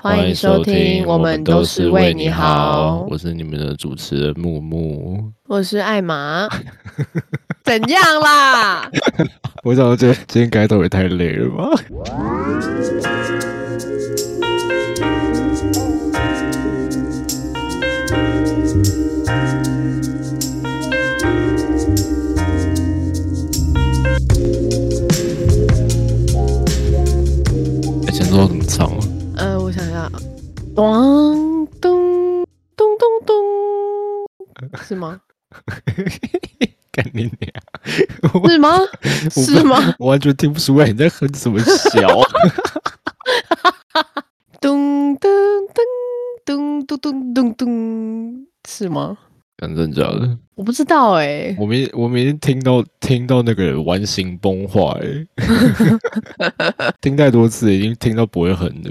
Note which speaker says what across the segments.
Speaker 1: 欢迎收听，我们都是为你好。
Speaker 2: 我是你们的主持人木木，
Speaker 1: 我是艾玛。怎样啦？
Speaker 2: 我想觉得今天开头也太累了吧。
Speaker 1: 咚咚咚咚咚，是吗？
Speaker 2: 干你娘！
Speaker 1: 是吗？是吗？
Speaker 2: 我完全听不出来你在哼什么笑。
Speaker 1: 咚咚咚咚咚咚咚咚，是吗？
Speaker 2: 干真假的？
Speaker 1: 我不知道哎。
Speaker 2: 我明我明天听到听到那个人完形崩坏，听太多次已经听到不会
Speaker 1: 很的。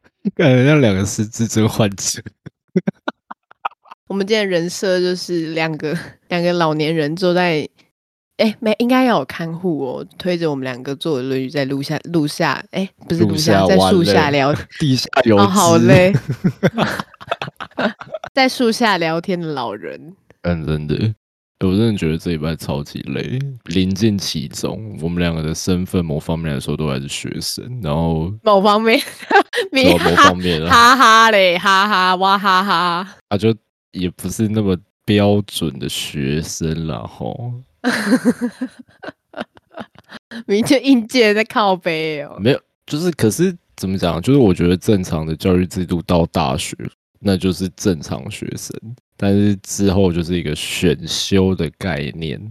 Speaker 2: 感觉像两个失智症患者。
Speaker 1: 我们今天人设就是两个两个老年人坐在，哎，没应该要有看护哦，推着我们两个坐的轮椅在路下路下，哎，不是路下，在树下聊，
Speaker 2: 地下 有
Speaker 1: 好累，在树下聊天的老人，
Speaker 2: 嗯，真的。我真的觉得这一拜超级累，临近其中，我们两个的身份某方面来说都还是学生，然后
Speaker 1: 某方面，
Speaker 2: 某方面，
Speaker 1: 哈哈嘞，哈哈哇哈哈，
Speaker 2: 啊，就也不是那么标准的学生了吼，
Speaker 1: 明天应届在靠背哦，
Speaker 2: 没有，就是可是怎么讲，就是我觉得正常的教育制度到大学，那就是正常学生。但是之后就是一个选修的概念，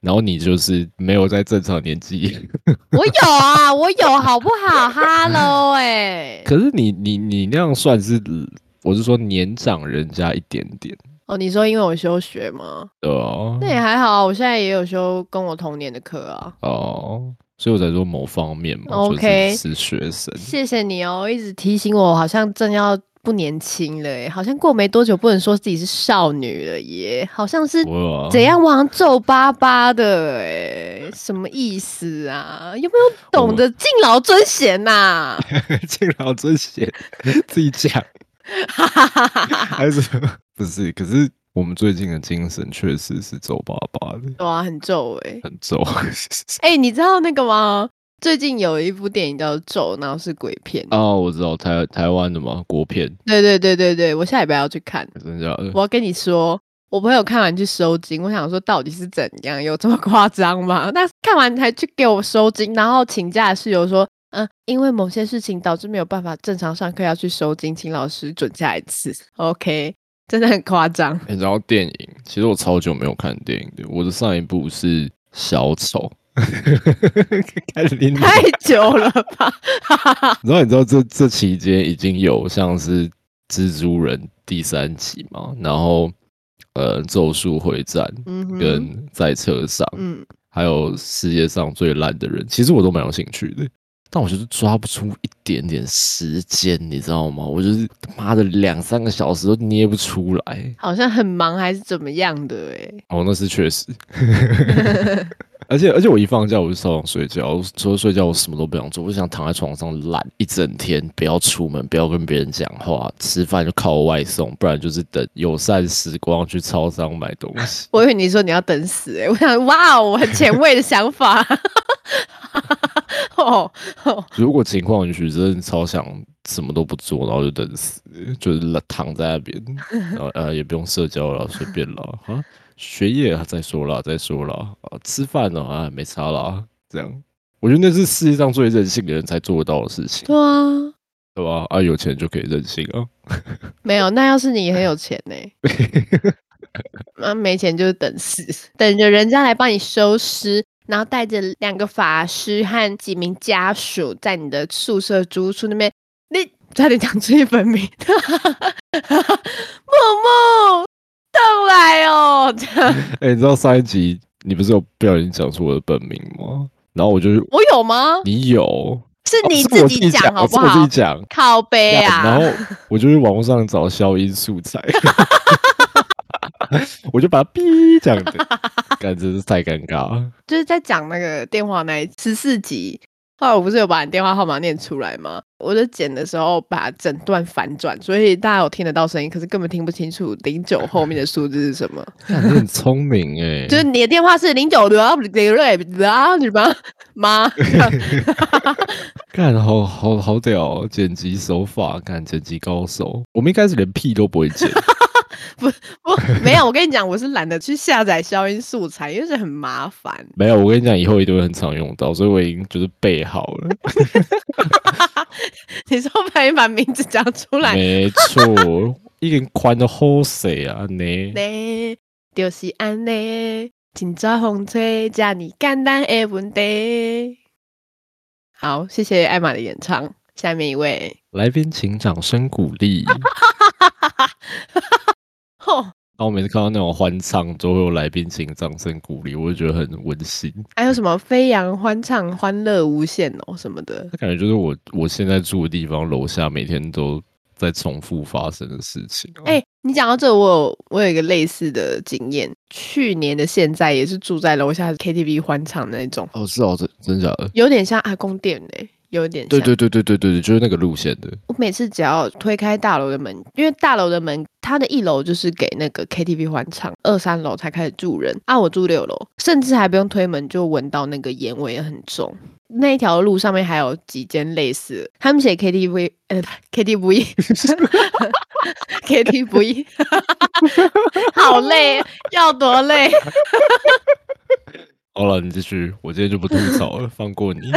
Speaker 2: 然后你就是没有在正常年纪。
Speaker 1: 我有啊，我有，好不好？Hello，哎。
Speaker 2: 可是你你你那样算是，我是说年长人家一点点。
Speaker 1: 哦，你说因为我休学吗？
Speaker 2: 对啊。
Speaker 1: 那也还好，我现在也有修跟我同年的课啊。
Speaker 2: 哦，所以我在说某方面嘛
Speaker 1: ，OK，
Speaker 2: 是学生。
Speaker 1: 谢谢你哦，一直提醒我，好像正要。不年轻了哎，好像过没多久不能说自己是少女了耶，好像是怎样往皱巴巴的哎，什么意思啊？有没有懂得敬老尊贤呐？
Speaker 2: 敬老尊贤，自己讲，还是不是？可是我们最近的精神确实是皱巴巴的，
Speaker 1: 哇，很皱哎，
Speaker 2: 很皱。
Speaker 1: 哎，你知道那个吗？最近有一部电影叫《咒》，然后是鬼片
Speaker 2: 哦，我知道台台湾的嘛，国片。
Speaker 1: 对对对对对，我下礼拜要去看。
Speaker 2: 真的？
Speaker 1: 我要跟你说，我朋友看完去收金，我想说到底是怎样，有这么夸张吗？那看完还去给我收金，然后请假的室友说，嗯，因为某些事情导致没有办法正常上课，要去收金，请老师准假一次。OK，真的很夸张。
Speaker 2: 然后电影，其实我超久没有看电影的，我的上一部是小丑。
Speaker 1: 太久了吧？
Speaker 2: 然后你知道这这期间已经有像是蜘蛛人第三集嘛？然后呃，咒术回战跟在车上，嗯，还有世界上最烂的人，其实我都蛮有兴趣的，但我就是抓不出一点点时间，你知道吗？我就是妈的两三个小时都捏不出来，
Speaker 1: 好像很忙还是怎么样的？哎，
Speaker 2: 哦，那是确实。而且而且我一放假我就超想睡觉，除了睡觉我什么都不想做，我想躺在床上懒一整天，不要出门，不要跟别人讲话，吃饭就靠外送，不然就是等友善时光去超商买东西。
Speaker 1: 我以为你说你要等死 哎，我想哇哦，很前卫的想法。
Speaker 2: 哦，如果情况允许，真的超想什么都不做，然后就等死，就是躺在那边，然后呃也不用社交了，随便了啊。学业啊再说了，再说了啊！吃饭呢啊，没差了。这样，我觉得那是世界上最任性的人才做得到的事情。
Speaker 1: 对啊，
Speaker 2: 对吧？啊，有钱就可以任性啊？
Speaker 1: 没有，那要是你很有钱呢？那 没钱就是等死，等着人家来帮你收尸，然后带着两个法师和几名家属在你的宿舍住处那边，你差点讲出一本名，
Speaker 2: 哎，你知道上一集你不是有不小心讲出我的本名吗？然后我就
Speaker 1: 我有吗？
Speaker 2: 你有。
Speaker 1: 是你自己讲好不好？
Speaker 2: 我自己讲，
Speaker 1: 靠背啊！
Speaker 2: 然后我就去网络上找消音素材，我就把它哔讲的，感觉是太尴尬。
Speaker 1: 就是在讲那个电话那十四集。后来我不是有把你电话号码念出来吗？我就剪的时候把整段反转，所以大家有听得到声音，可是根本听不清楚零九后面的数字是什么。
Speaker 2: 你很聪明哎，
Speaker 1: 就是你的电话是零九六零六啊，你妈妈，
Speaker 2: 干好好好屌，剪辑手法，干剪辑高手。我们一开始连屁都不会剪。
Speaker 1: 不不，没有，我跟你讲，我是懒得去下载消音素材，因为是很麻烦。
Speaker 2: 没有，我跟你讲，以后一定会很常用到，所以我已经就是备好了。
Speaker 1: 你说把你把名字讲出来，
Speaker 2: 没错，一根宽的好水啊，你
Speaker 1: 你就是安尼，请抓风吹，加你简单的问题。好，谢谢艾玛的演唱。下面一位
Speaker 2: 来宾，请掌声鼓励。吼！那我每次看到那种欢唱，都会有来宾请掌声鼓励，我就觉得很温馨。
Speaker 1: 还有什么飞扬欢唱、欢乐无限哦什么的，
Speaker 2: 那感觉就是我我现在住的地方楼下每天都在重复发生的事情。
Speaker 1: 哎，你讲到这，我有我有一个类似的经验，去年的现在也是住在楼下 KTV 欢唱那种。
Speaker 2: 哦，是哦，真真假的，
Speaker 1: 有点像阿公店哎。有点
Speaker 2: 对对对对对对对，就是那个路线的。
Speaker 1: 我每次只要推开大楼的门，因为大楼的门，它的一楼就是给那个 KTV 欢唱，二三楼才开始住人啊。我住六楼，甚至还不用推门就闻到那个烟味很重。那一条路上面还有几间类似，他们写 KTV，呃，KTV，KTV，好累，要多累。
Speaker 2: 好了，你继续，我今天就不吐槽了，放过你。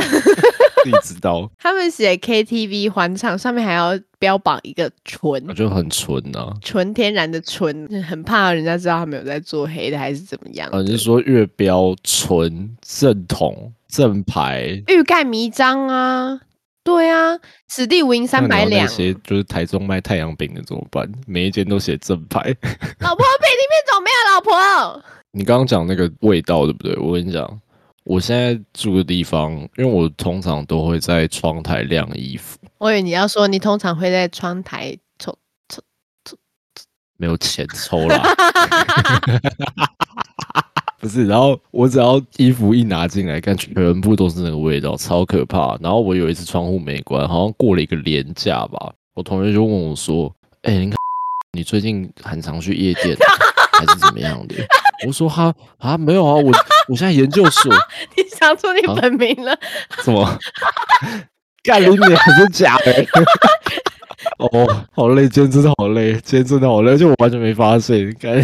Speaker 2: 自己知道，
Speaker 1: 他们写 KTV 欢唱，上面还要标榜一个纯，
Speaker 2: 就很纯啊，
Speaker 1: 纯天然的纯，很怕人家知道他们有在做黑的还是怎么样。
Speaker 2: 啊，你是说月标纯正统正牌，
Speaker 1: 欲盖弥彰啊？对啊，此地无银三百两。
Speaker 2: 那些就是台中卖太阳饼的怎么办？每一间都写正牌。
Speaker 1: 老婆饼里面怎么没有老婆？
Speaker 2: 你刚刚讲那个味道对不对？我跟你讲。我现在住的地方，因为我通常都会在窗台晾衣服。
Speaker 1: 我以为你要说你通常会在窗台抽抽抽
Speaker 2: 抽，没有钱抽啦。不是，然后我只要衣服一拿进来，看全部都是那个味道，超可怕。然后我有一次窗户没关，好像过了一个年假吧，我同学就问我说：“哎，你看你最近很常去夜店，还是怎么样的？” 我说：“哈啊，没有啊，我。”我现在研究所，
Speaker 1: 你想出你本名了？
Speaker 2: 什么？干你脸是假的？哦，好累，今天真的好累，今天真的好累，而且我完全没发现。干，
Speaker 1: 你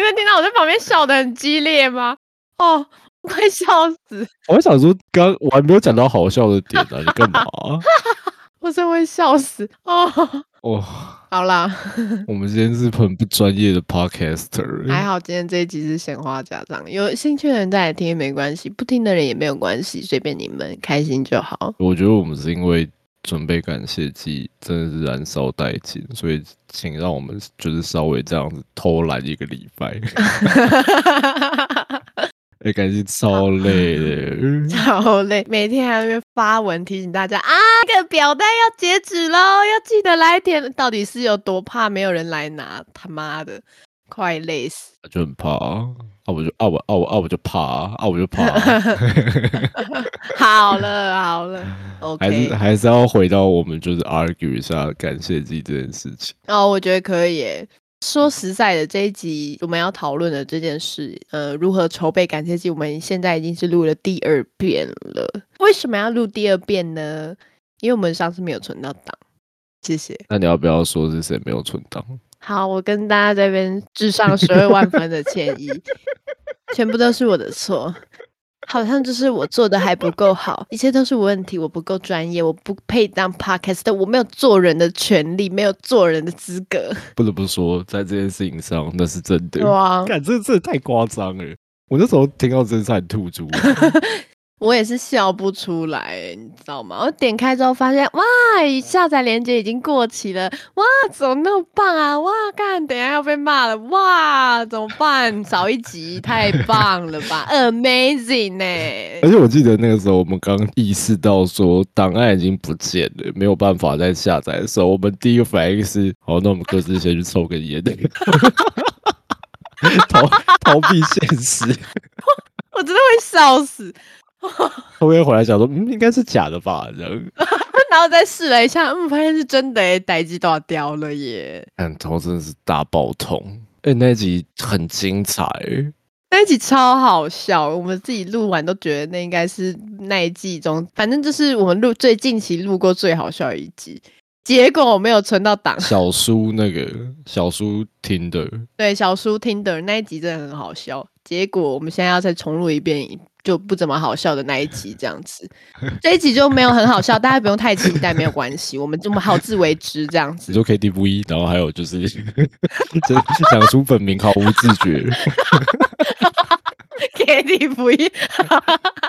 Speaker 1: 们听到我在旁边笑的很激烈吗？哦，快笑死！
Speaker 2: 我想说，刚我还没有讲到好笑的点呢，你干嘛？
Speaker 1: 我真会笑死哦！哦，好啦，
Speaker 2: 我们今天是很不专业的 podcaster，
Speaker 1: 还好今天这一集是闲话家常，有兴趣的人再来听没关系，不听的人也没有关系，随便你们开心就好。
Speaker 2: 我觉得我们是因为准备感谢祭真的是燃烧殆尽，所以请让我们就是稍微这样子偷懒一个礼拜。哎，感觉超累的，
Speaker 1: 超累，每天还要发文提醒大家啊，这个表单要截止喽，要记得来填。到底是有多怕没有人来拿？他妈的，快累死！
Speaker 2: 就很怕啊，啊我就啊我啊我啊我就怕啊我就怕。
Speaker 1: 好了好了
Speaker 2: ，OK，还是还是要回到我们就是 argue 一下感谢自己这件事情。
Speaker 1: 哦，我觉得可以。说实在的，这一集我们要讨论的这件事，呃，如何筹备感谢祭，我们现在已经是录了第二遍了。为什么要录第二遍呢？因为我们上次没有存到档。谢谢。
Speaker 2: 那你要不要说是谁没有存档？
Speaker 1: 好，我跟大家这边致上十二万分的歉意，全部都是我的错。好像就是我做的还不够好，一切都是问题，我不够专业，我不配当 podcast，我没有做人的权利，没有做人的资格。
Speaker 2: 不得不说，在这件事情上，那是真的。哇，感这真的太夸张了！我那时候听到真是很吐出。
Speaker 1: 我也是笑不出来，你知道吗？我点开之后发现，哇，下载链接已经过期了，哇，怎么那么棒啊？哇，干，等下要被骂了，哇，怎么办？少一集，太棒了吧，Amazing 呢！
Speaker 2: 而且我记得那个时候我们刚意识到说档案已经不见了，没有办法再下载的时候，我们第一个反应是，好，那我们各自先去抽根烟，逃逃避现实，
Speaker 1: 我真的会笑死。
Speaker 2: 后面回来想说，嗯，应该是假的吧，这样，
Speaker 1: 然后再试了一下，嗯，发现是真的，哎，呆机都要掉了耶！
Speaker 2: 嗯头真的是大爆痛，哎，那集很精彩，
Speaker 1: 那一集超好笑，我们自己录完都觉得那应该是那一季中，反正就是我们录最近期录过最好笑的一集。结果我没有存到档。
Speaker 2: 小叔那个小叔听的，
Speaker 1: 对，小叔听的那一集真的很好笑。结果我们现在要再重录一遍。就不怎么好笑的那一集这样子，这一集就没有很好笑，大家不用太期待，没有关系，我们这么好自为之这样子。
Speaker 2: 你说 K T V，然后还有就是 讲出本名毫无自觉。
Speaker 1: K T V，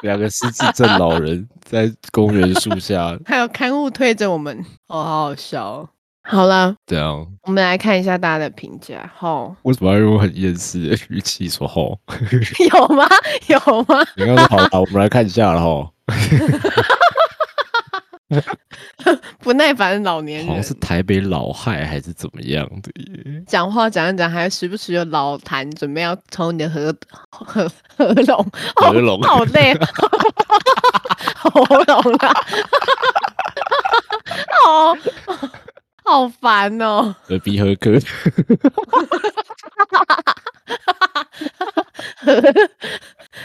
Speaker 2: 两个失智症老人在公园树下，
Speaker 1: 还有刊物推着我们，哦，好好笑。好了，
Speaker 2: 这样
Speaker 1: 我们来看一下大家的评价。吼，
Speaker 2: 为什么要用很厌世的语气说吼？
Speaker 1: 有吗？有吗？
Speaker 2: 你刚说好了，我们来看一下了吼。
Speaker 1: 不耐烦的老年人，
Speaker 2: 好像是台北老害还是怎么样的？
Speaker 1: 讲话讲一讲，还时不时有老痰，准备要从你的喉喉喉咙
Speaker 2: 喉咙，
Speaker 1: 好累，喉咙啊，好。好烦哦！
Speaker 2: 耳鼻喉科，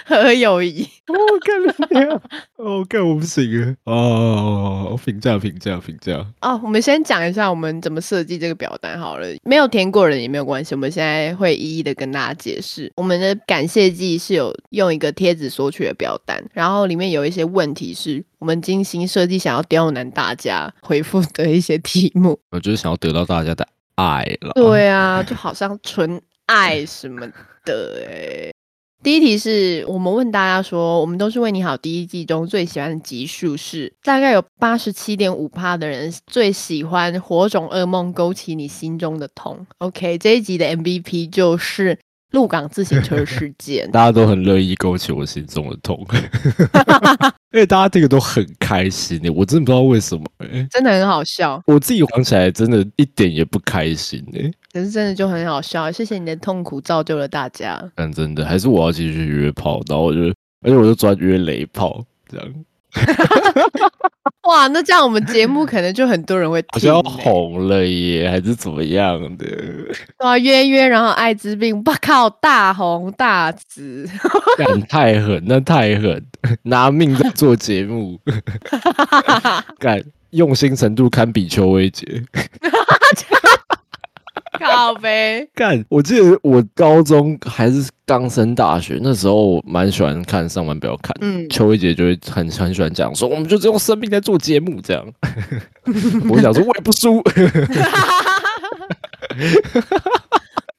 Speaker 1: 和友谊。
Speaker 2: 我看你啊！我看我不行啊！哦，评价评价评价。
Speaker 1: 哦，我们先讲一下我们怎么设计这个表单好了。没有填过人也没有关系，我们现在会一一的跟大家解释。我们的感谢季是有用一个贴纸索取的表单，然后里面有一些问题是我们精心设计，想要刁难大家回复的一些题目。
Speaker 2: 我就是想要得到大家的爱了。
Speaker 1: 对啊，就好像纯爱什么的哎。第一题是我们问大家说，我们都是为你好。第一季中最喜欢的集数是，大概有八十七点五趴的人最喜欢《火种噩梦》，勾起你心中的痛。OK，这一集的 MVP 就是。鹿港自行车事件，
Speaker 2: 大家都很乐意勾起我心中的痛，因为大家这个都很开心呢。我真的不知道为什么，
Speaker 1: 真的很好笑。
Speaker 2: 我自己想起来，真的一点也不开心呢。
Speaker 1: 可是真的就很好笑，谢谢你的痛苦造就了大家。
Speaker 2: 但真的还是我要继续约炮，然后我就，而且我就专约雷炮这样。
Speaker 1: 哇，那这样我们节目可能就很多人会听，
Speaker 2: 要红了耶，还是怎么样的？
Speaker 1: 哇，约约，然后艾滋病，我靠，大红大紫，
Speaker 2: 干太狠，那太狠，拿命在做节目，干用心程度堪比邱薇杰。
Speaker 1: 靠呗！
Speaker 2: 干，我记得我高中还是刚升大学那时候，蛮喜欢看上班不要看。嗯，邱一姐就会很很喜欢讲说，我们就只用生命在做节目这样。我想说，我也不输。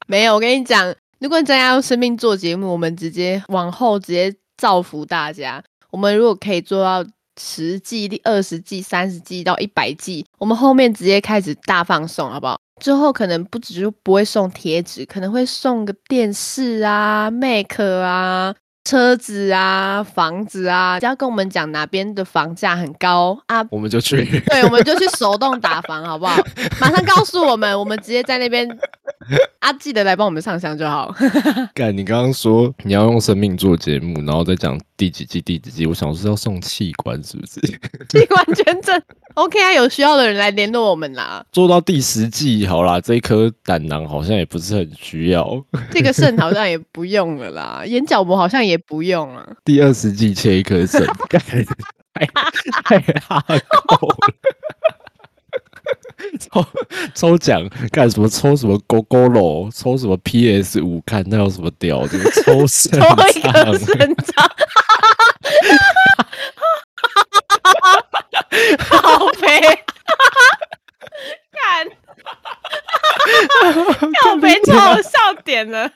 Speaker 1: 没有，我跟你讲，如果真要用生命做节目，我们直接往后直接造福大家。我们如果可以做到十季、第二十季、三十季到一百季，我们后面直接开始大放送，好不好？之后可能不止是不会送贴纸，可能会送个电视啊、Mac 啊。车子啊，房子啊，只要跟我们讲哪边的房价很高啊，
Speaker 2: 我们就去。
Speaker 1: 对，我们就去手动打房，好不好？马上告诉我们，我们直接在那边啊，记得来帮我们上香就好。
Speaker 2: 干，你刚刚说你要用生命做节目，然后再讲第几季第几季，我想是要送器官，是不是？
Speaker 1: 器官捐赠，OK 啊，有需要的人来联络我们啦。
Speaker 2: 做到第十季好啦，这一颗胆囊好像也不是很需要，
Speaker 1: 这个肾好像也不用了啦，眼角膜好像也。也不用了。
Speaker 2: 第二十季切一颗肾，太太哈够了。抽抽奖干什么？抽什么勾勾喽？抽什么 PS 五？看那有什么屌的？抽 肾
Speaker 1: 抽一个肾脏，好肥，看，好肥，超笑点了。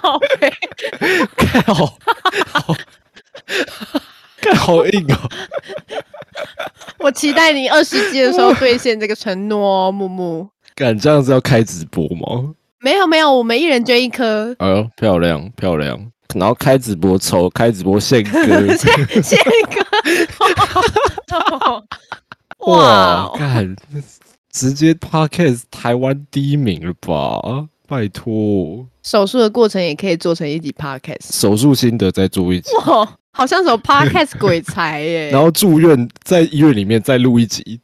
Speaker 1: 靠背，
Speaker 2: 靠，好好硬哦！
Speaker 1: 我期待你二十集的时候兑现这个承诺，木木。
Speaker 2: 敢这样子要开直播吗？
Speaker 1: 没有没有，我们一人捐一颗。
Speaker 2: 哎呦，漂亮漂亮！然后开直播抽，开直播献歌，
Speaker 1: 献献歌。
Speaker 2: 哇，看直接 podcast 台湾第一名了吧？拜托，
Speaker 1: 手术的过程也可以做成一集 podcast，
Speaker 2: 手术心得再做一集。
Speaker 1: 哇，好像什么 podcast 鬼才耶！
Speaker 2: 然后住院在医院里面再录一集。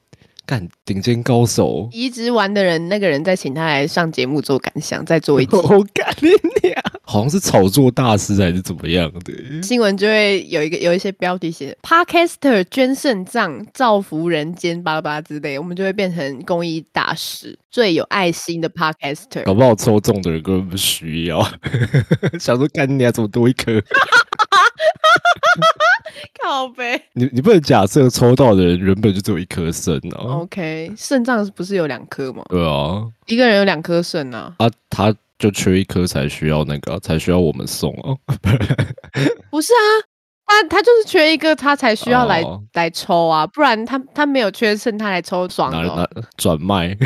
Speaker 2: 干顶尖高手，
Speaker 1: 移植完的人，那个人再请他来上节目做感想，再做一集。
Speaker 2: 我干你娘！好像是炒作大师还是怎么样的？
Speaker 1: 新闻就会有一个有一些标题写 “Podcaster 捐肾脏造福人间”巴拉巴拉之类，我们就会变成公益大使，最有爱心的 Podcaster。
Speaker 2: 搞不好抽中的人根本不需要，想说干你娘怎么多一颗？
Speaker 1: 靠呗！
Speaker 2: 你你不能假设抽到的人原本就只有一颗肾
Speaker 1: 啊？OK，肾脏不是有两颗吗？
Speaker 2: 对啊，
Speaker 1: 一个人有两颗肾啊。
Speaker 2: 啊，他就缺一颗才需要那个，才需要我们送啊。
Speaker 1: 不是啊，他他就是缺一个，他才需要来来抽啊，不然他他没有缺肾，他来抽爽了。
Speaker 2: 转卖。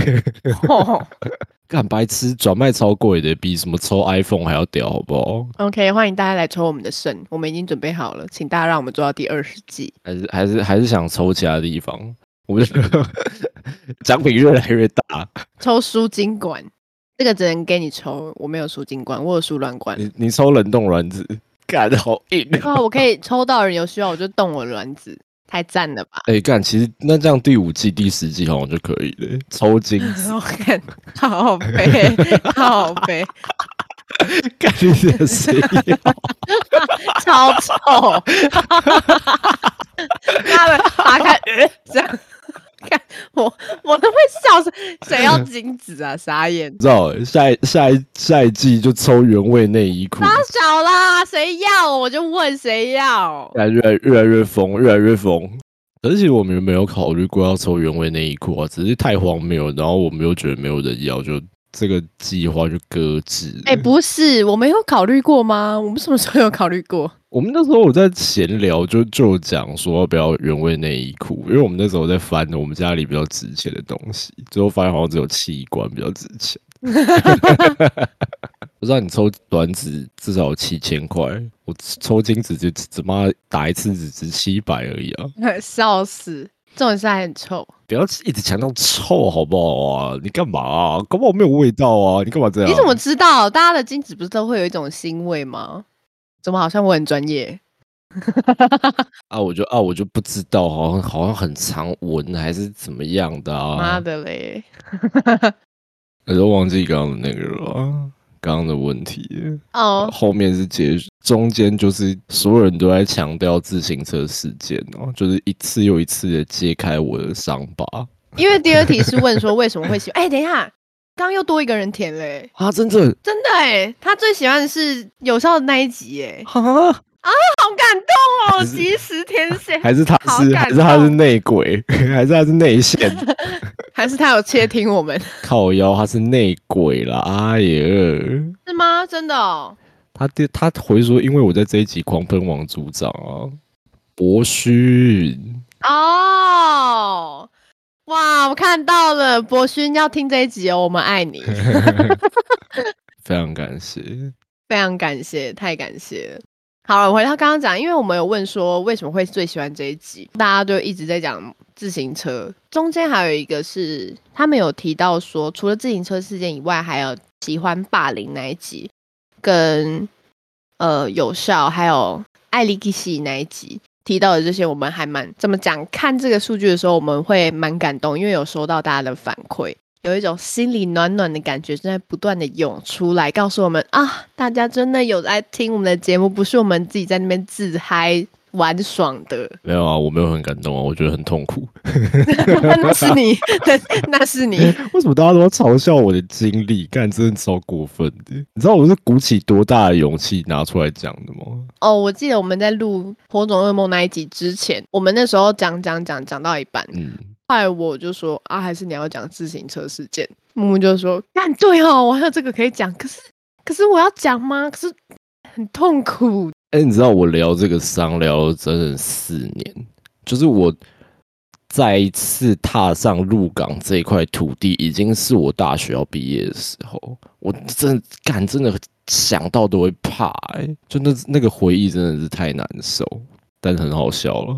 Speaker 2: 干白痴转卖超贵的，比什么抽 iPhone 还要屌，好不好
Speaker 1: ？OK，欢迎大家来抽我们的肾，我们已经准备好了，请大家让我们做到第二十季。
Speaker 2: 还是还是还是想抽其他地方？我们 奖品越来越大。
Speaker 1: 抽输精管，这个只能给你抽，我没有输精管，我有输卵管。
Speaker 2: 你你抽冷冻卵子，干的好硬
Speaker 1: 啊！我可以抽到人有需要，我就动我卵子。太赞了吧！
Speaker 2: 哎，干，其实那这样第五季、第十季好像就可以了。抽筋，
Speaker 1: 我 看好肥，好肥，
Speaker 2: 干你的谁要？
Speaker 1: 超臭！他们打开，这样。看我，我都会笑死。谁要 金子啊？傻眼！
Speaker 2: 知道下一下一下一季就抽原味内衣裤。
Speaker 1: 太少啦，谁要我就问谁要。
Speaker 2: 越来越越来越疯，越来越疯。而且我们没有考虑过要抽原味内衣裤啊，只是太荒谬。然后我们又觉得没有人要，就这个计划就搁置。
Speaker 1: 哎，不是，我没有考虑过吗？我们什么时候有考虑过？
Speaker 2: 我们那时候我在闲聊，就就讲说要不要原味内衣裤，因为我们那时候在翻我们家里比较值钱的东西，最后发现好像只有器官比较值钱。我知道你抽卵子至少七千块，我抽精子就只妈打一次只值七百而已啊！
Speaker 1: 笑死，这种事还很臭，
Speaker 2: 不要一直强调臭好不好啊？你干嘛啊？根本没有味道啊！你干嘛这样？
Speaker 1: 你怎么知道？大家的精子不是都会有一种腥味吗？怎么好像我很专业？
Speaker 2: 啊，我就啊，我就不知道，好像好像很常闻还是怎么样的啊？
Speaker 1: 妈的嘞！
Speaker 2: 我都忘记刚刚的那个了，刚刚的问题哦。后面是结，中间就是所有人都在强调自行车事件哦，就是一次又一次的揭开我的伤疤。
Speaker 1: 因为第二题是问说为什么会喜欢？哎，等一下。刚又多一个人填嘞
Speaker 2: 啊！真的
Speaker 1: 真的哎，他最喜欢的是有效的那一集哎啊啊！好感动哦，及时填写，
Speaker 2: 还是他是还是他是内鬼，还是他是内线，
Speaker 1: 还是他有窃听我们？
Speaker 2: 靠腰，他是内鬼啦！哎呀，
Speaker 1: 是吗？真的？
Speaker 2: 他他回说，因为我在这一集狂喷王组长啊，博勋
Speaker 1: 哦。哇，我看到了，博勋要听这一集哦，我们爱你，
Speaker 2: 非常感谢，
Speaker 1: 非常感谢，太感谢了。好了，回到刚刚讲，因为我们有问说为什么会最喜欢这一集，大家就一直在讲自行车，中间还有一个是他们有提到说，除了自行车事件以外，还有喜欢霸凌那一集，跟呃有效，还有艾利基西那一集。提到的这些，我们还蛮怎么讲？看这个数据的时候，我们会蛮感动，因为有收到大家的反馈，有一种心里暖暖的感觉正在不断的涌出来，告诉我们啊，大家真的有在听我们的节目，不是我们自己在那边自嗨。玩爽的
Speaker 2: 没有啊，我没有很感动啊，我觉得很痛苦。
Speaker 1: 那是你，那 那是你。
Speaker 2: 为什么大家都要嘲笑我的经历？干，真的超过分的。你知道我是鼓起多大的勇气拿出来讲的吗？
Speaker 1: 哦，我记得我们在录《火种噩梦》那一集之前，我们那时候讲讲讲讲到一半，嗯，后来我就说啊，还是你要讲自行车事件。木木就说，干对哦，我还有这个可以讲，可是可是我要讲吗？可是很痛苦。
Speaker 2: 哎，你知道我聊这个伤聊了整整四年，就是我再一次踏上鹿港这一块土地，已经是我大学要毕业的时候。我真的干，真的想到都会怕，哎，就那那个回忆真的是太难受。但是很好笑了，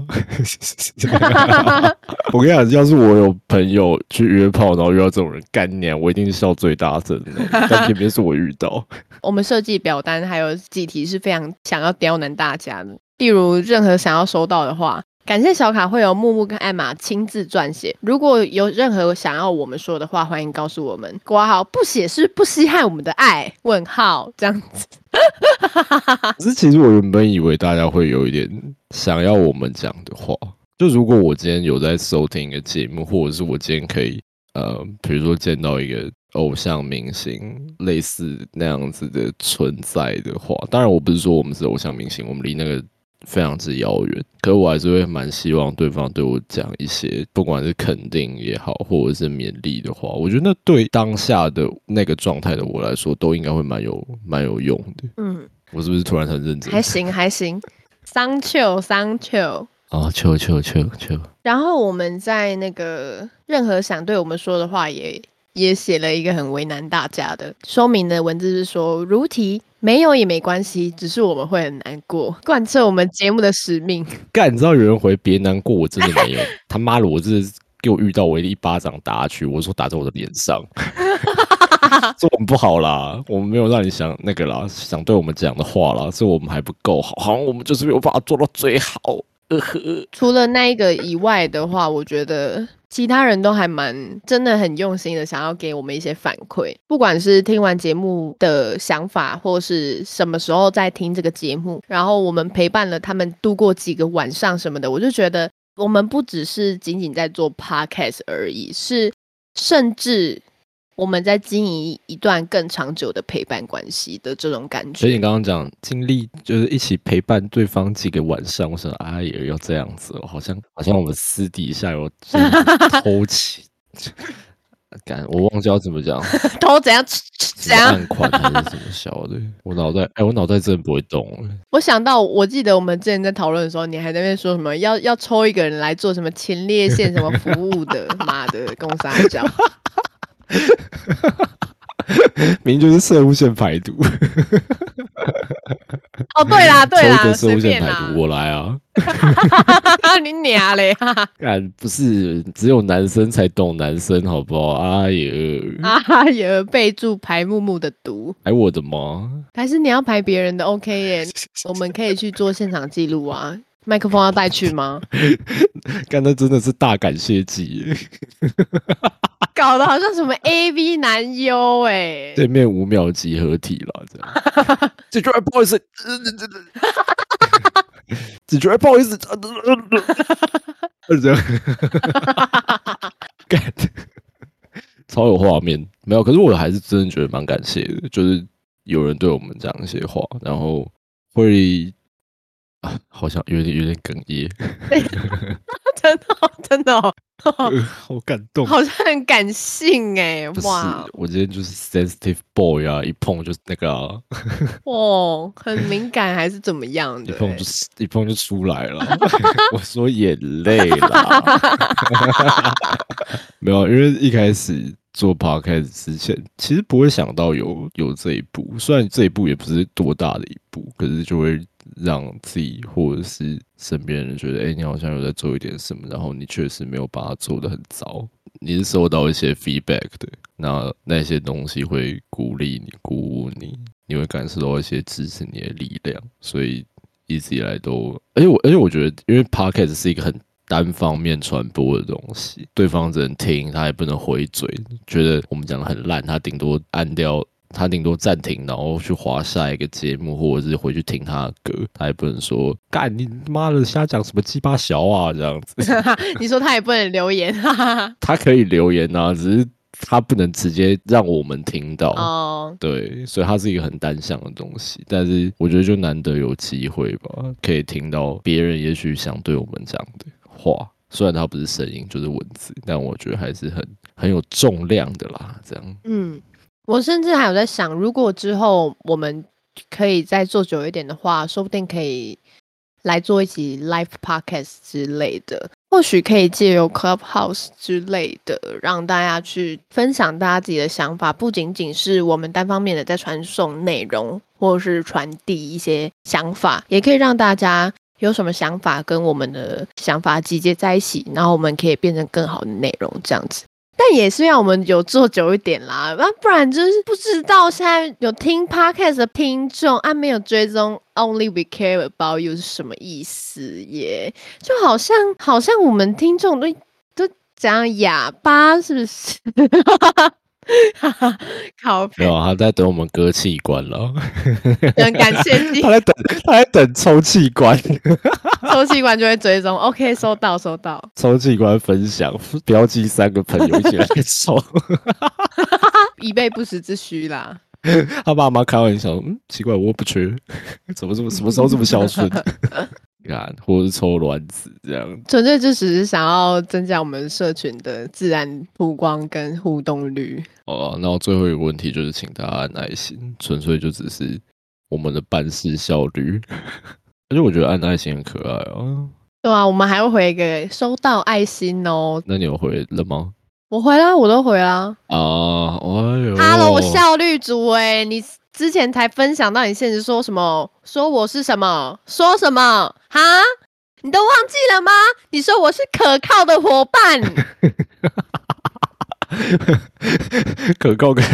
Speaker 2: 我跟你讲，要是我有朋友去约炮，然后遇到这种人干娘，我一定是笑最大声的。但偏偏是我遇到。
Speaker 1: 我们设计表单还有几题是非常想要刁难大家的，例如任何想要收到的话。感谢小卡会有木木跟艾玛亲自撰写。如果有任何想要我们说的话，欢迎告诉我们。挂号不写是不稀罕我们的爱？问号这样子。
Speaker 2: 可是其实我原本以为大家会有一点想要我们讲的话。就如果我今天有在收听一个节目，或者是我今天可以呃，比如说见到一个偶像明星类似那样子的存在的话，当然我不是说我们是偶像明星，我们离那个。非常之遥远，可我还是会蛮希望对方对我讲一些，不管是肯定也好，或者是勉励的话。我觉得那对当下的那个状态的我来说，都应该会蛮有蛮有用的。嗯，我是不是突然很认真？
Speaker 1: 还 行还行，桑丘桑丘
Speaker 2: 哦，丘丘丘丘。
Speaker 1: 然后我们在那个任何想对我们说的话，也也写了一个很为难大家的说明的文字，是说如题。没有也没关系，只是我们会很难过，贯彻我们节目的使命。
Speaker 2: 干，你知道有人回别难过，我真的没有。他妈的，我这给我遇到，我一巴掌打下去。我说打在我的脸上，这我们不好啦，我们没有让你想那个啦，想对我们讲的话啦，是我们还不够好，好像我们就是没有办法做到最好。
Speaker 1: 除了那一个以外的话，我觉得。其他人都还蛮真的很用心的，想要给我们一些反馈，不管是听完节目的想法，或是什么时候在听这个节目，然后我们陪伴了他们度过几个晚上什么的，我就觉得我们不只是仅仅在做 podcast 而已，是甚至。我们在经营一段更长久的陪伴关系的这种感觉。
Speaker 2: 所以你刚刚讲经历，就是一起陪伴对方几个晚上，我想哎也要这样子，好像好像我们私底下有 偷情，感我忘记要怎么讲，
Speaker 1: 偷怎样
Speaker 2: 怎样暗款还是怎么小的？我脑袋哎，我脑袋真的不会动。
Speaker 1: 我想到，我记得我们之前在讨论的时候，你还在那边说什么要要抽一个人来做什么前列腺什么服务的，妈的，公三角。
Speaker 2: 明就是射物线排毒。
Speaker 1: 哦，对啦，对啦，
Speaker 2: 射物线排毒，我来啊！
Speaker 1: 你娘嘞！
Speaker 2: 干不是只有男生才懂男生，好不好？哎呀，
Speaker 1: 哎呀，备注排木木的毒，
Speaker 2: 排我的吗？
Speaker 1: 还是你要排别人的？OK 耶，我们可以去做现场记录啊。麦克风要带去吗？
Speaker 2: 刚才真的是大感谢祭，
Speaker 1: 搞得好像什么 AV 男优哎！
Speaker 2: 对面五秒集合体了，这样。这句不好意思，这句不好意思，这样。干，超有画面，没有？可是我还是真的觉得蛮感谢的，就是有人对我们讲一些话，然后会。啊，好像有点有点哽咽，
Speaker 1: 真的真的，
Speaker 2: 好感动，
Speaker 1: 好像很感性哎，哇！
Speaker 2: 我今天就是 sensitive boy 啊，一碰就是那个，
Speaker 1: 哦，很敏感还是怎么样的？
Speaker 2: 一碰就是一碰就出来了，我说眼泪啦，没有，因为一开始做 podcast 之前，其实不会想到有有这一步，虽然这一步也不是多大的一步，可是就会。让自己或者是身边人觉得，哎，你好像有在做一点什么，然后你确实没有把它做的很糟，你是收到一些 feedback 的，那那些东西会鼓励你、鼓舞你，你会感受到一些支持你的力量，所以一直以来都，而且我，而且我觉得，因为 podcast 是一个很单方面传播的东西，对方只能听，他也不能回嘴，觉得我们讲的很烂，他顶多按掉。他顶多暂停，然后去划下一个节目，或者是回去听他的歌。他也不能说干你妈的瞎讲什么鸡巴小啊这样子。
Speaker 1: 你说他也不能留言，
Speaker 2: 他可以留言啊，只是他不能直接让我们听到。哦，对，所以它是一个很单向的东西。但是我觉得就难得有机会吧，可以听到别人也许想对我们讲的话，虽然它不是声音，就是文字，但我觉得还是很很有重量的啦。这样，嗯。
Speaker 1: 我甚至还有在想，如果之后我们可以再做久一点的话，说不定可以来做一集 live podcast 之类的。或许可以借由 Clubhouse 之类的，让大家去分享大家自己的想法，不仅仅是我们单方面的在传送内容，或是传递一些想法，也可以让大家有什么想法跟我们的想法集结在一起，然后我们可以变成更好的内容，这样子。但也是要我们有做久一点啦，那不然就是不知道现在有听 podcast 的听众啊，没有追踪 Only We Care About You 是什么意思耶？就好像好像我们听众都都讲哑巴，是不是？哈哈，好，
Speaker 2: 没有，他在等我们割器官了。
Speaker 1: 很感谢你，
Speaker 2: 他在等，他在等抽器官，
Speaker 1: 抽器官就会追踪。OK，收到，收到。
Speaker 2: 抽器官分享，标记三个朋友一起来抽，
Speaker 1: 以备不时之需啦。
Speaker 2: 他爸妈开玩笑，嗯，奇怪，我不缺，怎么这么什么时候这么孝顺？看，或者是抽卵子这样，
Speaker 1: 纯粹就只是想要增加我们社群的自然曝光跟互动率。
Speaker 2: 哦，那最后一个问题就是，请大家按爱心，纯粹就只是我们的办事效率。而且我觉得按爱心很可爱啊。
Speaker 1: 对啊，我们还会回一个收到爱心哦。
Speaker 2: 那你有回了吗？
Speaker 1: 我回啦，我都回啦。
Speaker 2: 啊，哎呦
Speaker 1: ，Hello，我效率组哎，你。之前才分享到你现实说什么？说我是什么？说什么？哈？你都忘记了吗？你说我是可靠的伙伴。
Speaker 2: 可靠跟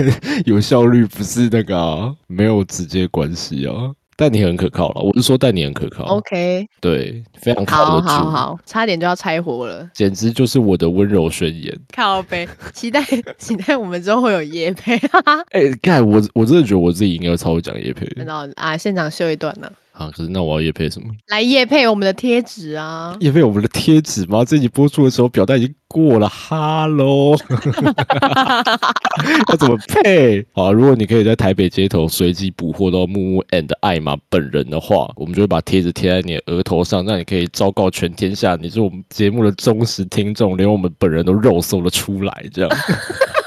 Speaker 2: 有效率不是那个没有直接关系啊。但你很可靠了，我是说但你很可靠。
Speaker 1: OK，
Speaker 2: 对，非常靠得住。
Speaker 1: 好好，差点就要拆火了，
Speaker 2: 简直就是我的温柔宣言。
Speaker 1: 靠呗，期待 期待我们之后会有夜配。
Speaker 2: 哎，盖我我真的觉得我自己应该超会讲夜配。
Speaker 1: 知道啊，现场秀一段呢。
Speaker 2: 啊，可是那我要夜配什么？
Speaker 1: 来夜配我们的贴纸啊！
Speaker 2: 夜配我们的贴纸吗？这集播出的时候，表单已经过了。哈喽，要怎么配？好，如果你可以在台北街头随机捕获到木木 and 艾玛本人的话，我们就会把贴纸贴在你的额头上，让你可以昭告全天下，你是我们节目的忠实听众，连我们本人都肉搜了出来，这样。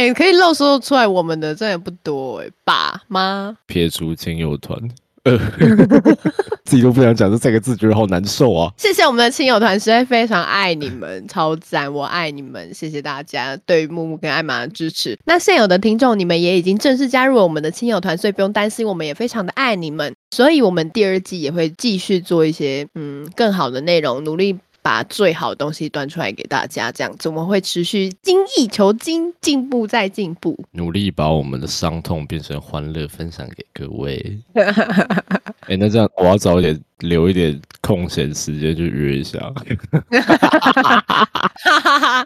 Speaker 1: 哎，可以露说出来，我们的真的不多哎，爸妈
Speaker 2: 撇除亲友团，呃 自己都不想讲这三个字，觉得好难受啊！
Speaker 1: 谢谢我们的亲友团，实在非常爱你们，超赞，我爱你们，谢谢大家对木木跟艾玛的支持。那现有的听众，你们也已经正式加入了我们的亲友团，所以不用担心，我们也非常的爱你们，所以我们第二季也会继续做一些嗯更好的内容，努力。把最好的东西端出来给大家，这样子我们会持续精益求精，进步再进步，
Speaker 2: 努力把我们的伤痛变成欢乐，分享给各位。哎，那这样我要早一点留一点空闲时间去约一下。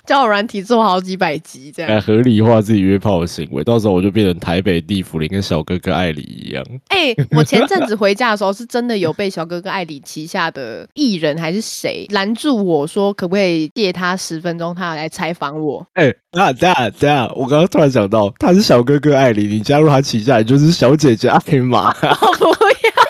Speaker 1: 交友软体做好几百集这样，来
Speaker 2: 合理化自己约炮的行为，到时候我就变成台北地府林跟小哥哥艾里一样。
Speaker 1: 哎，我前阵子回家的时候，是真的有被小哥哥艾里旗下的艺人还是谁拦住我说，可不可以借他十分钟，他要来采访我。
Speaker 2: 哎，那这样这样，我刚刚突然想到，他是小哥哥艾里，你加入他旗下，你就是小姐姐艾玛。
Speaker 1: 不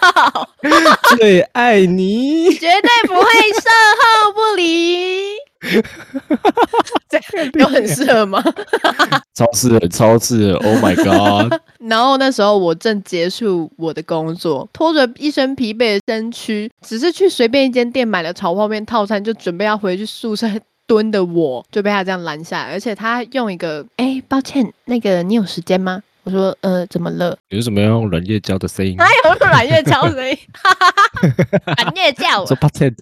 Speaker 1: 要，
Speaker 2: 最爱你，
Speaker 1: 绝对不会售后不理。这有很适合吗？
Speaker 2: 超适合，超适合！Oh my god！
Speaker 1: 然后那时候我正结束我的工作，拖着一身疲惫的身躯，只是去随便一间店买了炒泡面套餐，就准备要回去宿舍蹲的我，就被他这样拦下来，而且他用一个“哎，抱歉，那个你有时间吗？”我说：“呃，怎么了？
Speaker 2: 你为什么要用软叶胶的声音？
Speaker 1: 哪有软叶胶声音？软叶胶。
Speaker 2: 说抱歉，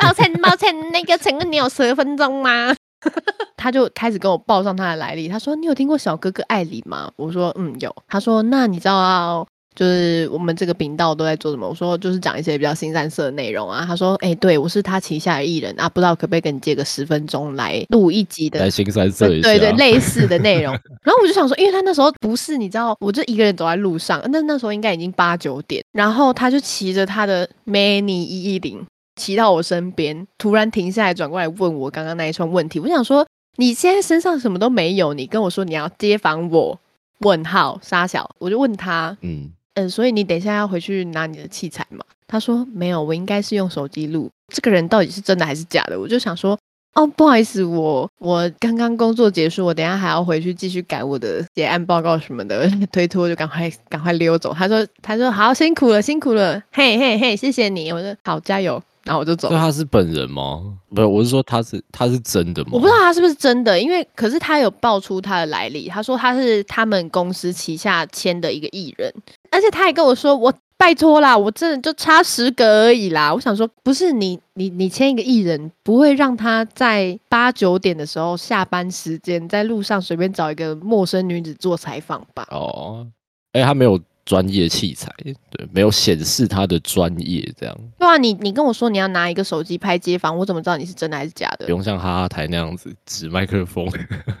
Speaker 1: 抱歉，抱歉。那个请问你有十分钟吗？他就开始跟我报上他的来历。他说：你有听过小哥哥艾里吗？我说：嗯，有。他说：那你知道？”就是我们这个频道都在做什么？我说就是讲一些比较新三色的内容啊。他说：“哎，对我是他旗下的艺人啊，不知道可不可以跟你借个十分钟来录一集的
Speaker 2: 来新三色一
Speaker 1: 下，对对，类似的内容。然后我就想说，因为他那时候不是你知道，我就一个人走在路上，那那时候应该已经八九点，然后他就骑着他的 mini 一一零骑到我身边，突然停下来转过来问我刚刚那一串问题。我想说，你现在身上什么都没有，你跟我说你要接访我？问号沙小，我就问他，嗯。嗯，所以你等一下要回去拿你的器材嘛？他说没有，我应该是用手机录。这个人到底是真的还是假的？我就想说，哦，不好意思，我我刚刚工作结束，我等下还要回去继续改我的结案报告什么的，推脱就赶快赶快溜走。他说他说好辛苦了辛苦了，嘿嘿嘿，谢谢你，我说好加油，然后我就走。
Speaker 2: 那他是本人吗？不是，我是说他是他是真的吗？
Speaker 1: 我不知道他是不是真的，因为可是他有爆出他的来历，他说他是他们公司旗下签的一个艺人，而且他也跟我说我。拜托啦，我真的就差十个而已啦。我想说，不是你，你，你签一个艺人，不会让他在八九点的时候下班时间，在路上随便找一个陌生女子做采访吧？
Speaker 2: 哦，哎，他没有。专业器材对，没有显示他的专业这样。
Speaker 1: 对啊，你你跟我说你要拿一个手机拍街访，我怎么知道你是真的还是假的？
Speaker 2: 不用像哈哈台那样子指麦克风，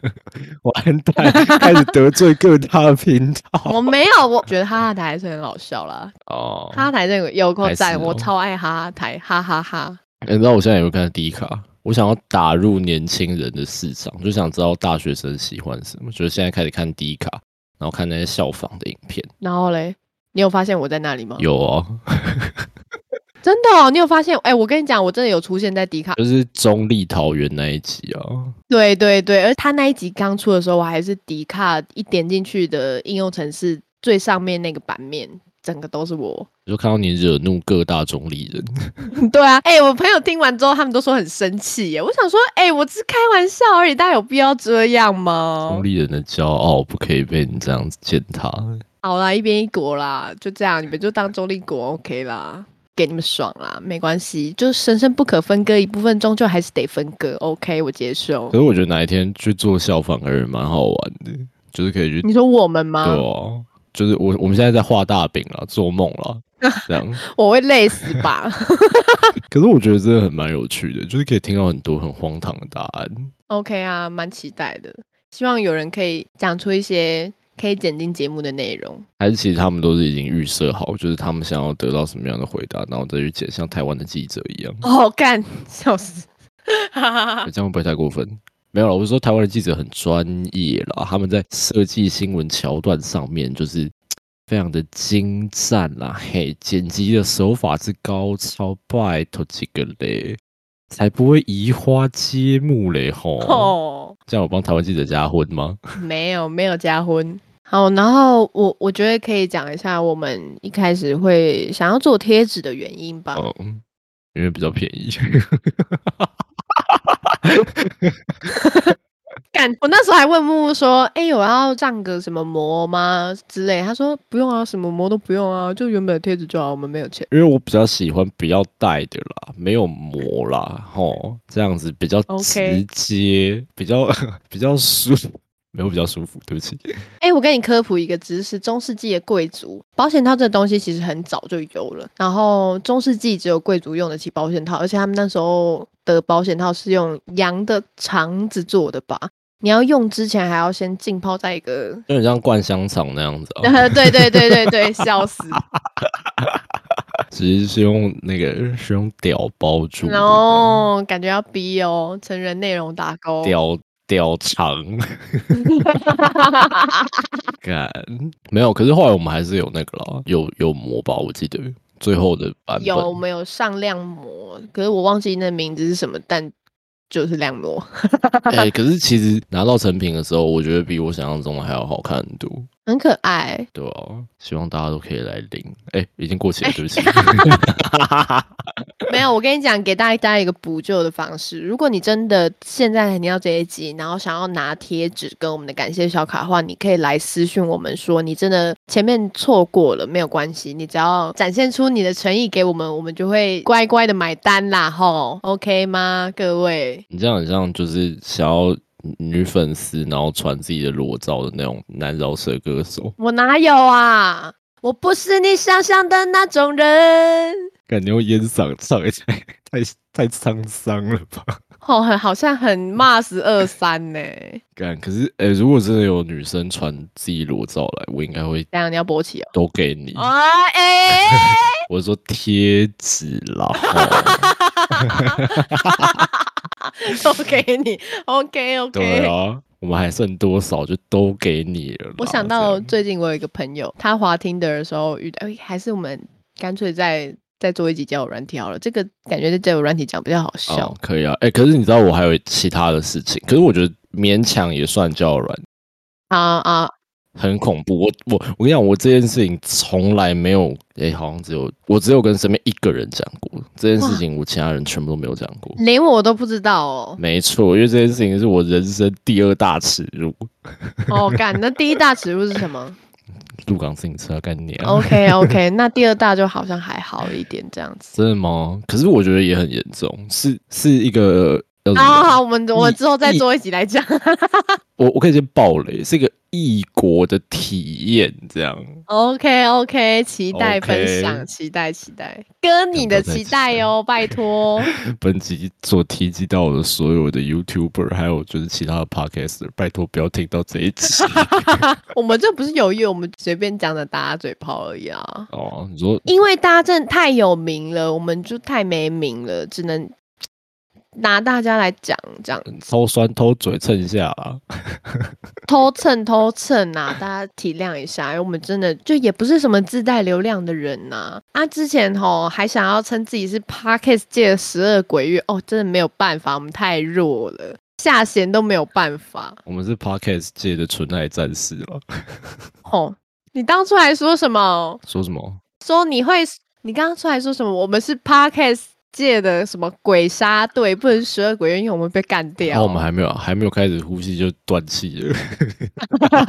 Speaker 2: 完蛋，开始得罪各大频道。
Speaker 1: 我没有，我觉得哈哈台还是很好笑啦。哦，哈哈台这个有够赞，我超爱哈哈台，哈哈哈。
Speaker 2: 你知道我现在有没有看迪卡？我想要打入年轻人的市场，就想知道大学生喜欢什么，就是现在开始看迪卡。然后看那些效仿的影片，
Speaker 1: 然后嘞，你有发现我在那里吗？
Speaker 2: 有哦，
Speaker 1: 真的哦，你有发现？哎，我跟你讲，我真的有出现在迪卡，
Speaker 2: 就是中立桃园那一集啊。
Speaker 1: 对对对，而他那一集刚出的时候，我还是迪卡一点进去的应用程式最上面那个版面。整个都是我，
Speaker 2: 就看到你惹怒各大中立
Speaker 1: 人。对啊，哎，我朋友听完之后，他们都说很生气耶。我想说，哎，我只是开玩笑而已，大家有必要这样吗？
Speaker 2: 中立人的骄傲不可以被你这样子践踏。
Speaker 1: 好啦，一边一国啦，就这样，你们就当中立国 OK 啦，给你们爽啦，没关系，就是神圣不可分割一部分，终究还是得分割。OK，我接受。
Speaker 2: 可是我觉得哪一天去做效仿而蛮好玩的，就是可以去。
Speaker 1: 你说我们吗？
Speaker 2: 对啊。就是我，我们现在在画大饼了，做梦了，这样
Speaker 1: 我会累死吧？
Speaker 2: 可是我觉得真的很蛮有趣的，就是可以听到很多很荒唐的答案。
Speaker 1: OK 啊，蛮期待的，希望有人可以讲出一些可以剪进节目的内容。
Speaker 2: 还是其实他们都是已经预设好，就是他们想要得到什么样的回答，然后再去剪，像台湾的记者一样。
Speaker 1: 哦，干，笑死！
Speaker 2: 这样会不会太过分？没有了，我是说台湾的记者很专业啦，他们在设计新闻桥段上面就是 非常的精湛啦，嘿，剪辑的手法之高超，拜托几个嘞，才不会移花接木嘞吼。这样我帮台湾记者加婚吗？
Speaker 1: 没有，没有加婚。好，然后我我觉得可以讲一下我们一开始会想要做贴纸的原因吧。
Speaker 2: 嗯，因为比较便宜。
Speaker 1: 干！我那时候还问木木说：“哎，我要上个什么膜吗？”之类。他说：“不用啊，什么膜都不用啊，就原本的贴纸就好。我们没有钱。”
Speaker 2: 因为我比较喜欢不要带的啦，没有膜啦，吼，这样子比较直接，比较 比较舒服。没有比较舒服，对不起。
Speaker 1: 哎，我跟你科普一个知识：中世纪的贵族保险套这个东西其实很早就有了。然后中世纪只有贵族用得起保险套，而且他们那时候的保险套是用羊的肠子做的吧？你要用之前还要先浸泡在一个，
Speaker 2: 有点像灌香肠那样子。
Speaker 1: 对对对对对，笑死！
Speaker 2: 其实是用那个是用屌包住，
Speaker 1: 然后感觉要逼哦，成人内容打勾
Speaker 2: 屌。貂长，干没有，可是后来我们还是有那个了，有有膜吧，我记得最后的版本
Speaker 1: 有没有上亮膜？可是我忘记那名字是什么，但就是亮膜。
Speaker 2: 哎，可是其实拿到成品的时候，我觉得比我想象中的还要好看很多。
Speaker 1: 很可爱，
Speaker 2: 对啊，希望大家都可以来领。哎，已经过期了，对不起。
Speaker 1: 没有，我跟你讲，给大家一个补救的方式。如果你真的现在听到这一集，然后想要拿贴纸跟我们的感谢小卡的话，你可以来私讯我们说，你真的前面错过了没有关系，你只要展现出你的诚意给我们，我们就会乖乖的买单啦，吼，OK 吗？各位，
Speaker 2: 你这样很像就是想要。女粉丝，然后传自己的裸照的那种男饶舌歌手，
Speaker 1: 我哪有啊？我不是你想象的那种人。
Speaker 2: 感觉用烟嗓唱一下太太沧桑了吧？
Speaker 1: 哦，很好像很骂死二三呢。
Speaker 2: 干，可是哎，如果真的有女生传自己裸照来，我应该会。
Speaker 1: 这样你要勃起哦？
Speaker 2: 都给你啊！哎，我说贴纸啦。
Speaker 1: 都给你，OK OK。
Speaker 2: 对啊，我们还剩多少就都给你了。
Speaker 1: 我想到最近我有一个朋友，他滑听的时候遇到，还是我们干脆再再做一集交友软体好了。这个感觉在交友软体讲比较好笑。
Speaker 2: 可以啊，哎，可是你知道我还有其他的事情，可是我觉得勉强也算交友软。啊啊。很恐怖，我我我跟你讲，我这件事情从来没有，哎，好像只有我只有跟身边一个人讲过这件事情，我其他人全部都没有讲过，
Speaker 1: 连我都不知道哦。
Speaker 2: 没错，因为这件事情是我人生第二大耻辱。
Speaker 1: 哦，干，那第一大耻辱是什么？
Speaker 2: 入港自行车概念。
Speaker 1: OK OK，那第二大就好像还好一点这样子。
Speaker 2: 真的吗？可是我觉得也很严重，是是一个。
Speaker 1: 好好，我们我们之后再做一集来讲。
Speaker 2: 我我可以先爆雷，是一个异国的体验，这样。
Speaker 1: OK OK，期待分享，期待期待，跟你的期待哦，拜托。
Speaker 2: 本集所提及到的所有的 YouTuber，还有就是其他的 Podcaster，拜托不要听到这一集。
Speaker 1: 我们这不是有意，我们随便讲的打嘴炮而已啊。
Speaker 2: 哦，你说，
Speaker 1: 因为大家真的太有名了，我们就太没名了，只能。拿大家来讲，这样
Speaker 2: 偷酸偷嘴蹭一下啦，
Speaker 1: 偷蹭偷蹭啊，大家体谅一下，因为我们真的就也不是什么自带流量的人呐。啊，之前吼还想要称自己是 Parkes 界的十二鬼月，哦，真的没有办法，我们太弱了，下弦都没有办法。
Speaker 2: 我们是 Parkes 界的纯爱战士了。
Speaker 1: 吼，你当初还说什么？
Speaker 2: 说什么？
Speaker 1: 说你会？你刚刚出来说什么？我们是 Parkes。借的什么鬼杀队不能十二鬼月，因为我们被干掉。
Speaker 2: 然我们还没有还没有开始呼吸就断气了，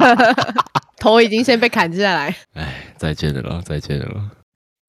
Speaker 1: 头已经先被砍下来。
Speaker 2: 哎，再见了，再见了。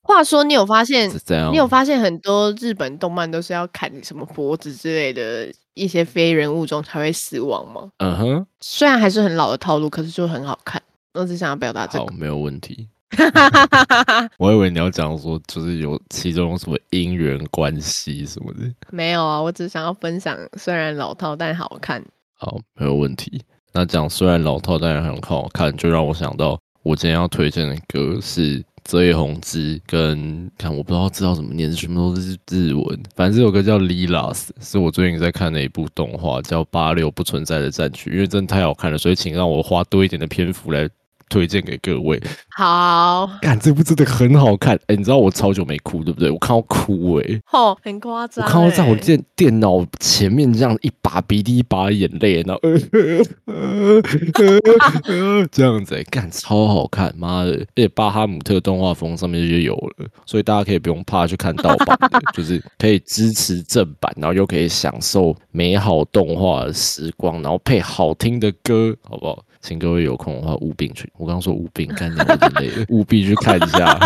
Speaker 1: 话说，你有发现？你有发现很多日本动漫都是要砍什么脖子之类的一些非人物中才会死亡吗？嗯哼。虽然还是很老的套路，可是就很好看。我只想要表达这个，
Speaker 2: 没有问题。哈哈哈哈哈！我以为你要讲说，就是有其中什么姻缘关系什么的。
Speaker 1: 没有啊，我只想要分享，虽然老套但好看。
Speaker 2: 好，没有问题。那讲虽然老套但很好看，就让我想到我今天要推荐的歌是泽野弘之跟看我不知道知道怎么念，全部都是日文。反正这首歌叫《Lilas》，是我最近在看的一部动画，叫《八六不存在的战区》。因为真的太好看了，所以请让我花多一点的篇幅来。推荐给各位，
Speaker 1: 好，
Speaker 2: 看这部真的很好看，哎，你知道我超久没哭，对不对？我看到哭，哎，
Speaker 1: 哦，很夸张，
Speaker 2: 我看到在我电电脑前面这样一把鼻涕一把眼泪，然后 这样子，干超好看，妈的！而且巴哈姆特动画风上面就有了，所以大家可以不用怕去看盗版，就是可以支持正版，然后又可以享受美好动画的时光，然后配好听的歌，好不好？请各位有空的话务必去。我刚刚说务必，看你有点累了，务必去看一下。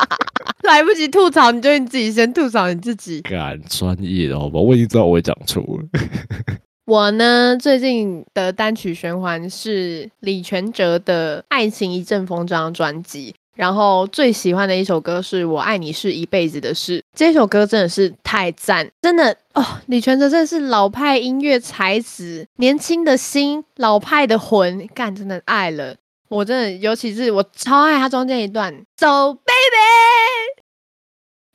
Speaker 1: 来不及吐槽，你就你自己先吐槽你自己。
Speaker 2: 敢专业的好吧？我已经知道我会讲错了。
Speaker 1: 我呢，最近的单曲循环是李全哲的《爱情一阵风》这张专辑。然后最喜欢的一首歌是我爱你是一辈子的事，这首歌真的是太赞，真的哦！李泉哲真的是老派音乐才子，年轻的心，老派的魂，干真的爱了，我真的，尤其是我超爱他中间一段走 baby，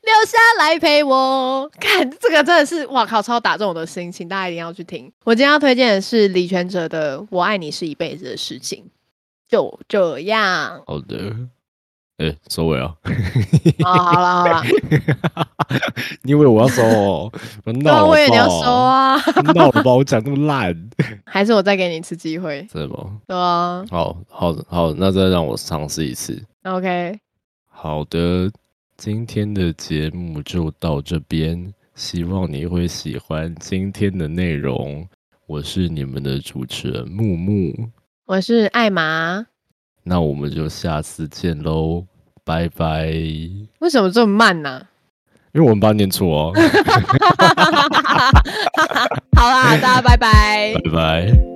Speaker 1: 留下来陪我，看这个真的是哇靠，超打中我的心，请大家一定要去听。我今天要推荐的是李泉哲的《我爱你是一辈子的事情》，就这样。
Speaker 2: 好的。哎，收尾啊！
Speaker 1: 啊，好了好了，
Speaker 2: 你以为我要收哦？
Speaker 1: 那我也要收啊！
Speaker 2: 那我把我讲那么烂，
Speaker 1: 还是我再给你一次机会？
Speaker 2: 是吗？
Speaker 1: 对啊。
Speaker 2: 好好好，那再让我尝试一次。
Speaker 1: OK。
Speaker 2: 好的，今天的节目就到这边，希望你会喜欢今天的内容。我是你们的主持人木木，
Speaker 1: 我是艾玛。
Speaker 2: 那我们就下次见喽，拜拜。
Speaker 1: 为什么这么慢呢？
Speaker 2: 因为我们把念错哦。
Speaker 1: 好啦，大家拜拜，
Speaker 2: 拜拜。